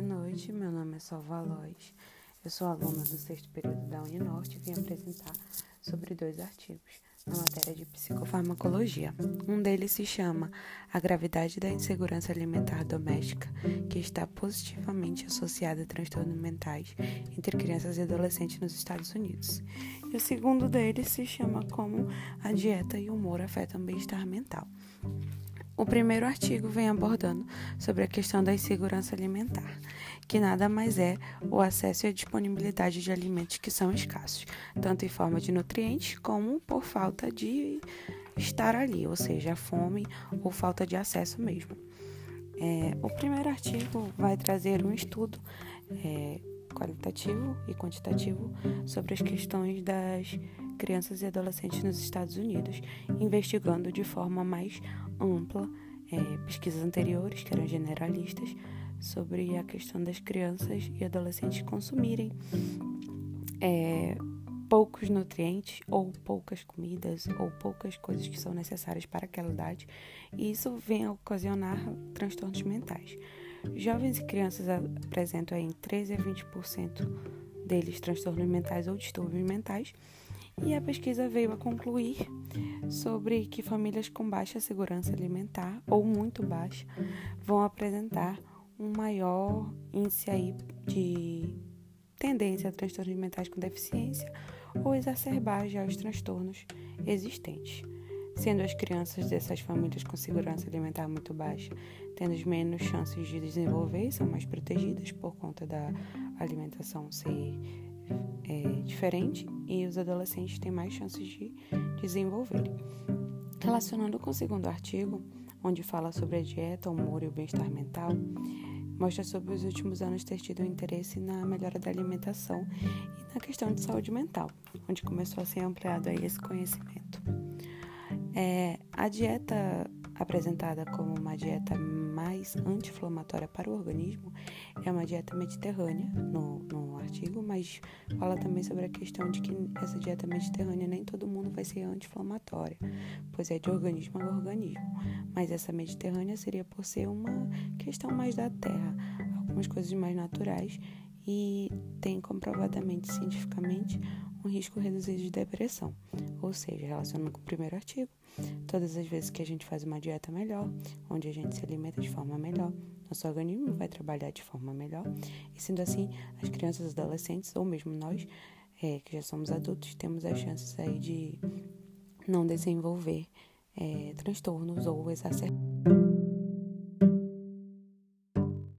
nome é Salva Lois. Eu sou aluna do sexto período da Uninorte e vim apresentar sobre dois artigos na matéria de psicofarmacologia. Um deles se chama A Gravidade da Insegurança Alimentar Doméstica, que está positivamente associada a transtornos mentais entre crianças e adolescentes nos Estados Unidos. E o segundo deles se chama Como a Dieta e o Humor Afetam o Bem-Estar Mental. O primeiro artigo vem abordando sobre a questão da insegurança alimentar, que nada mais é o acesso e a disponibilidade de alimentos que são escassos, tanto em forma de nutrientes como por falta de estar ali, ou seja, fome ou falta de acesso mesmo. É, o primeiro artigo vai trazer um estudo é, qualitativo e quantitativo sobre as questões das crianças e adolescentes nos Estados Unidos, investigando de forma mais ampla é, pesquisas anteriores, que eram generalistas, sobre a questão das crianças e adolescentes consumirem é, poucos nutrientes ou poucas comidas ou poucas coisas que são necessárias para aquela idade, e isso vem a ocasionar transtornos mentais. Jovens e crianças apresentam em 13 a 20% deles transtornos mentais ou distúrbios mentais, e a pesquisa veio a concluir sobre que famílias com baixa segurança alimentar ou muito baixa vão apresentar um maior índice aí de tendência a transtornos mentais com deficiência ou exacerbar já os transtornos existentes. Sendo as crianças dessas famílias com segurança alimentar muito baixa tendo menos chances de desenvolver, são mais protegidas por conta da alimentação ser é, diferente e os adolescentes têm mais chances de desenvolver. Relacionando com o segundo artigo, onde fala sobre a dieta, o humor e o bem-estar mental, mostra sobre os últimos anos ter tido um interesse na melhora da alimentação e na questão de saúde mental, onde começou a ser ampliado aí esse conhecimento. É, a dieta apresentada como uma dieta mais anti-inflamatória para o organismo é uma dieta mediterrânea, no, no artigo, mas fala também sobre a questão de que essa dieta mediterrânea nem todo mundo vai ser anti-inflamatória, pois é de organismo a organismo. Mas essa mediterrânea seria por ser uma questão mais da terra, algumas coisas mais naturais e tem comprovadamente cientificamente um risco reduzido de depressão. Ou seja, relacionando com o primeiro artigo, todas as vezes que a gente faz uma dieta melhor, onde a gente se alimenta de forma melhor, nosso organismo vai trabalhar de forma melhor. E sendo assim, as crianças, adolescentes ou mesmo nós, é, que já somos adultos, temos as chances aí de não desenvolver é, transtornos ou exacerbar.